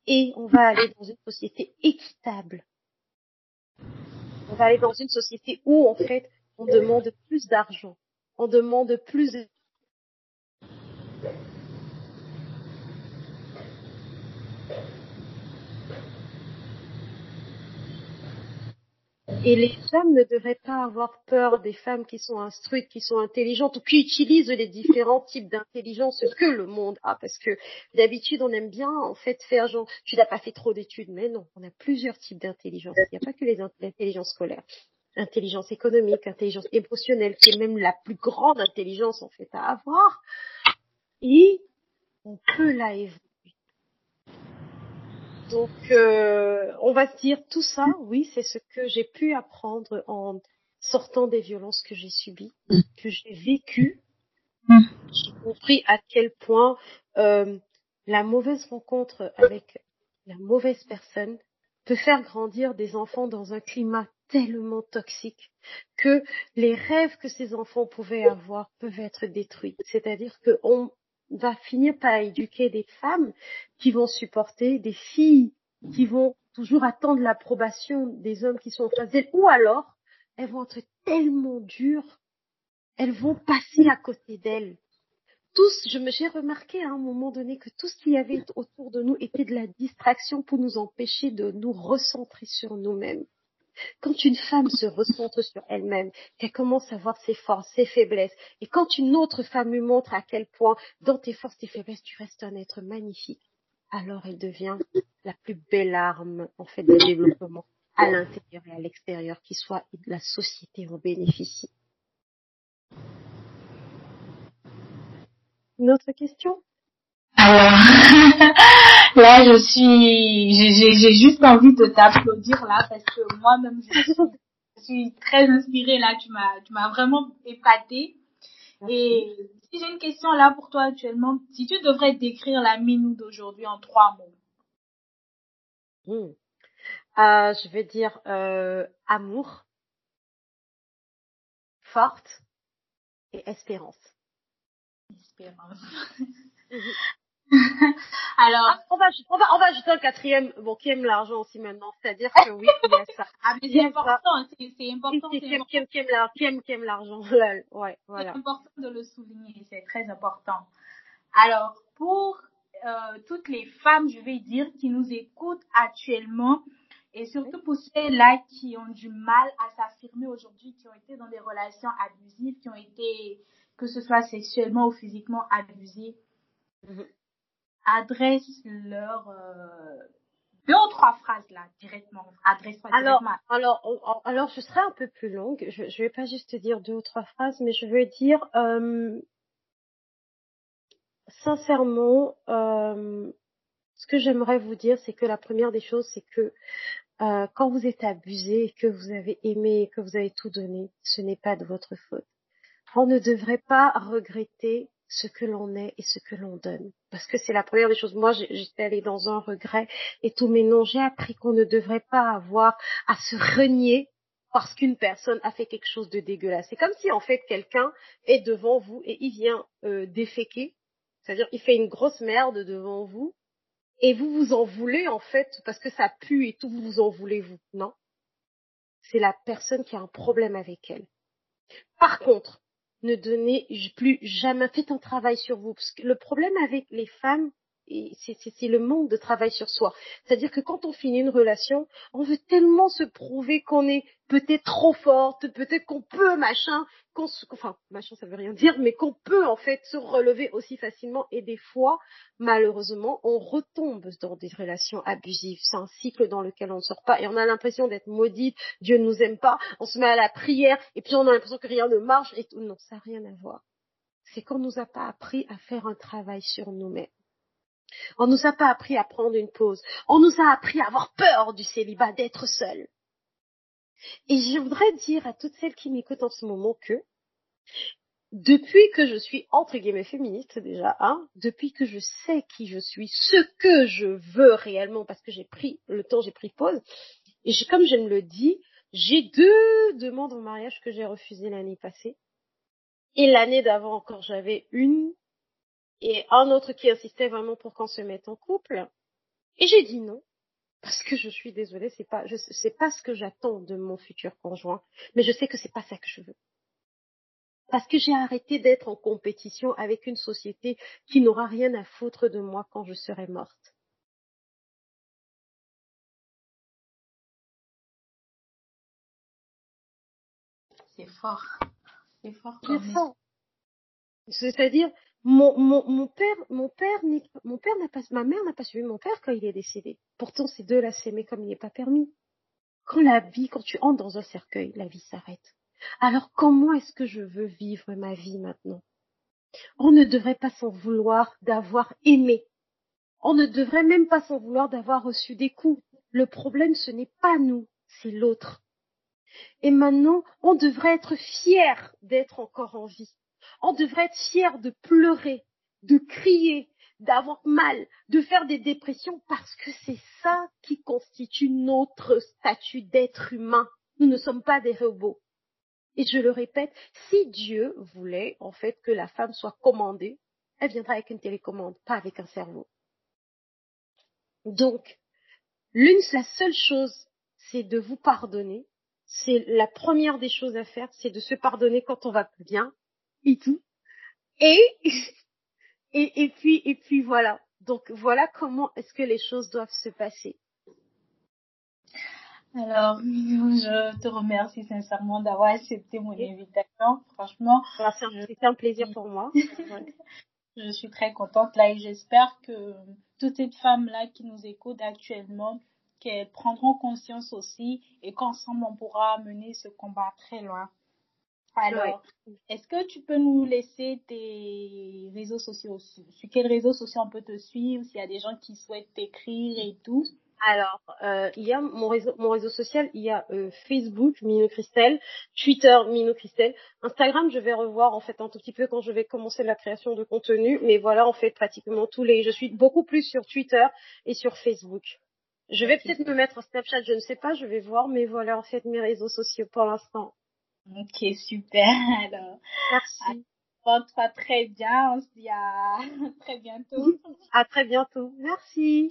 et on va aller dans une société équitable on va aller dans une société où, en fait, on demande plus d'argent, on demande plus Et les femmes ne devraient pas avoir peur des femmes qui sont instruites, qui sont intelligentes ou qui utilisent les différents types d'intelligence que le monde a. Parce que d'habitude, on aime bien en fait faire genre, tu n'as pas fait trop d'études. Mais non, on a plusieurs types d'intelligence. Il n'y a pas que les intelligences scolaires. Intelligence économique, intelligence émotionnelle, qui est même la plus grande intelligence en fait à avoir. Et on peut la évoluer donc, euh, on va se dire tout ça, oui, c'est ce que j'ai pu apprendre en sortant des violences que j'ai subies, que j'ai vécues. J'ai compris à quel point euh, la mauvaise rencontre avec la mauvaise personne peut faire grandir des enfants dans un climat tellement toxique que les rêves que ces enfants pouvaient avoir peuvent être détruits. C'est-à-dire qu'on va finir par éduquer des femmes qui vont supporter, des filles qui vont toujours attendre l'approbation des hommes qui sont en face d'elles, ou alors elles vont être tellement dures, elles vont passer à côté d'elles. Tous, je me, j'ai remarqué à un moment donné que tout ce qu'il y avait autour de nous était de la distraction pour nous empêcher de nous recentrer sur nous-mêmes. Quand une femme se recentre sur elle-même, qu'elle commence à voir ses forces, ses faiblesses, et quand une autre femme lui montre à quel point dans tes forces, tes faiblesses, tu restes un être magnifique, alors elle devient la plus belle arme, en fait, de développement à l'intérieur et à l'extérieur qui soit et de la société en bénéficie. Une autre question? Alors, là, je suis, j'ai juste envie de t'applaudir là parce que moi-même, je suis, je suis très inspirée là. Tu m'as, tu m'as vraiment épatée. Et si j'ai une question là pour toi actuellement, si tu devrais décrire la Minou d'aujourd'hui en trois mots. Hmm. Euh, je vais dire euh, amour, forte et espérance. Espérance. Alors, ah, on va, on va, on va ajouter un quatrième, bon, qui aime l'argent aussi maintenant. C'est-à-dire que oui, il y a ça. Ah, mais c'est important, c'est important. Qui, qui, qui, aime, qui, aime, qui aime l'argent. ouais, voilà. C'est important de le souligner, c'est très important. Alors, pour euh, toutes les femmes, je vais dire, qui nous écoutent actuellement, et surtout pour celles-là qui ont du mal à s'affirmer aujourd'hui, qui ont été dans des relations abusives, qui ont été, que ce soit sexuellement ou physiquement abusées, mhm. Adresse-leur euh, deux ou trois phrases là directement. Adresse-toi alors, directement. Alors, alors, je serai un peu plus longue. Je, je vais pas juste dire deux ou trois phrases, mais je veux dire euh, sincèrement, euh, ce que j'aimerais vous dire, c'est que la première des choses, c'est que euh, quand vous êtes abusé, que vous avez aimé, que vous avez tout donné, ce n'est pas de votre faute. On ne devrait pas regretter ce que l'on est et ce que l'on donne. Parce que c'est la première des choses. Moi, j'étais allée dans un regret et tous mes noms, j'ai appris qu'on ne devrait pas avoir à se renier parce qu'une personne a fait quelque chose de dégueulasse. C'est comme si en fait quelqu'un est devant vous et il vient euh, déféquer, c'est-à-dire il fait une grosse merde devant vous et vous vous en voulez en fait parce que ça pue et tout, vous vous en voulez vous. Non. C'est la personne qui a un problème avec elle. Par contre, ne donnez plus jamais, faites un travail sur vous. Parce le problème avec les femmes, c'est le manque de travail sur soi. C'est-à-dire que quand on finit une relation, on veut tellement se prouver qu'on est peut-être trop forte, peut-être qu'on peut machin, qu'on enfin machin ça veut rien dire, mais qu'on peut en fait se relever aussi facilement. Et des fois, malheureusement, on retombe dans des relations abusives. C'est un cycle dans lequel on ne sort pas et on a l'impression d'être maudite. Dieu ne nous aime pas. On se met à la prière et puis on a l'impression que rien ne marche et tout. Non, ça n'a rien à voir. C'est qu'on nous a pas appris à faire un travail sur nous-mêmes. On nous a pas appris à prendre une pause. On nous a appris à avoir peur du célibat, d'être seul. Et je voudrais dire à toutes celles qui m'écoutent en ce moment que depuis que je suis entre guillemets féministe déjà, hein, depuis que je sais qui je suis, ce que je veux réellement, parce que j'ai pris le temps, j'ai pris pause, et comme je me le dis, j'ai deux demandes en mariage que j'ai refusées l'année passée. Et l'année d'avant encore, j'avais une et un autre qui insistait vraiment pour qu'on se mette en couple. Et j'ai dit non. Parce que je suis désolée, c'est pas, je, c'est pas ce que j'attends de mon futur conjoint. Mais je sais que c'est pas ça que je veux. Parce que j'ai arrêté d'être en compétition avec une société qui n'aura rien à foutre de moi quand je serai morte. C'est fort. C'est fort. C'est-à-dire, mon, père, mon père, mon père n'a pas, ma mère n'a pas suivi mon père quand il est décédé. Pourtant, ces deux-là s'aimaient comme il n'est pas permis. Quand la vie, quand tu entres dans un cercueil, la vie s'arrête. Alors comment est-ce que je veux vivre ma vie maintenant? On ne devrait pas s'en vouloir d'avoir aimé. On ne devrait même pas s'en vouloir d'avoir reçu des coups. Le problème, ce n'est pas nous, c'est l'autre. Et maintenant, on devrait être fier d'être encore en vie. On devrait être fier de pleurer, de crier, d'avoir mal, de faire des dépressions parce que c'est ça qui constitue notre statut d'être humain. Nous ne sommes pas des robots. Et je le répète, si Dieu voulait en fait que la femme soit commandée, elle viendra avec une télécommande, pas avec un cerveau. Donc, l'une, la seule chose, c'est de vous pardonner. C'est la première des choses à faire, c'est de se pardonner quand on va bien, et tout. Et, et, et puis, et puis voilà. Donc voilà comment est-ce que les choses doivent se passer. Alors, je te remercie sincèrement d'avoir accepté mon invitation. Franchement, c'était un plaisir pour moi. je suis très contente là et j'espère que toutes ces femmes-là qui nous écoutent actuellement, qu'elles prendront conscience aussi et qu'ensemble on pourra mener ce combat très loin. Alors, est-ce que tu peux nous laisser tes réseaux sociaux Sur quels réseaux sociaux on peut te suivre S'il y a des gens qui souhaitent t'écrire et tout? Alors, euh, il y a mon réseau, mon réseau social, il y a euh, Facebook, Mino Christelle, Twitter, Mino Christelle, Instagram, je vais revoir en fait un tout petit peu quand je vais commencer la création de contenu, mais voilà, en fait, pratiquement tous les, je suis beaucoup plus sur Twitter et sur Facebook. Je vais peut-être me mettre Snapchat, je ne sais pas, je vais voir, mais voilà, en fait, mes réseaux sociaux pour l'instant. Ok, super. Alors, Merci. Porte-toi très bien. On se dit à très bientôt. À très bientôt. Merci.